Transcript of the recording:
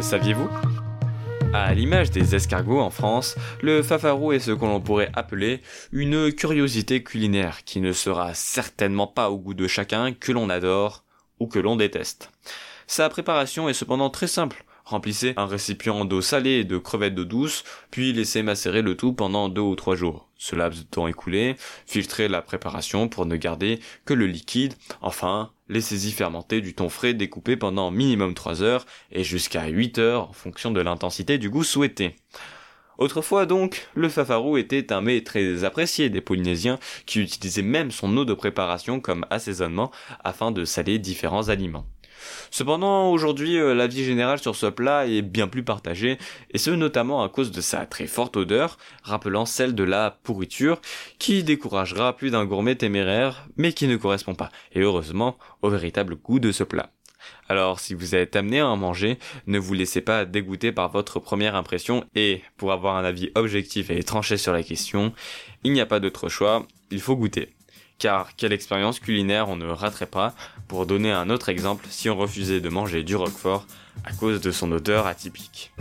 saviez-vous? À l'image des escargots en France, le fafarou est ce que l'on pourrait appeler une curiosité culinaire qui ne sera certainement pas au goût de chacun que l'on adore ou que l'on déteste. Sa préparation est cependant très simple. Remplissez un récipient d'eau salée et de crevettes d'eau douce, puis laissez macérer le tout pendant deux ou trois jours. Ce laps de temps écoulé, filtrez la préparation pour ne garder que le liquide. Enfin, laissez-y fermenter du thon frais découpé pendant minimum 3 heures et jusqu'à 8 heures en fonction de l'intensité du goût souhaité. Autrefois donc, le fafarou était un mets très apprécié des Polynésiens qui utilisaient même son eau de préparation comme assaisonnement afin de saler différents aliments. Cependant, aujourd'hui, euh, l'avis général sur ce plat est bien plus partagé, et ce notamment à cause de sa très forte odeur, rappelant celle de la pourriture, qui découragera plus d'un gourmet téméraire, mais qui ne correspond pas, et heureusement, au véritable goût de ce plat. Alors si vous êtes amené à en manger, ne vous laissez pas dégoûter par votre première impression et pour avoir un avis objectif et tranché sur la question, il n'y a pas d'autre choix, il faut goûter car quelle expérience culinaire on ne raterait pas pour donner un autre exemple si on refusait de manger du roquefort à cause de son odeur atypique.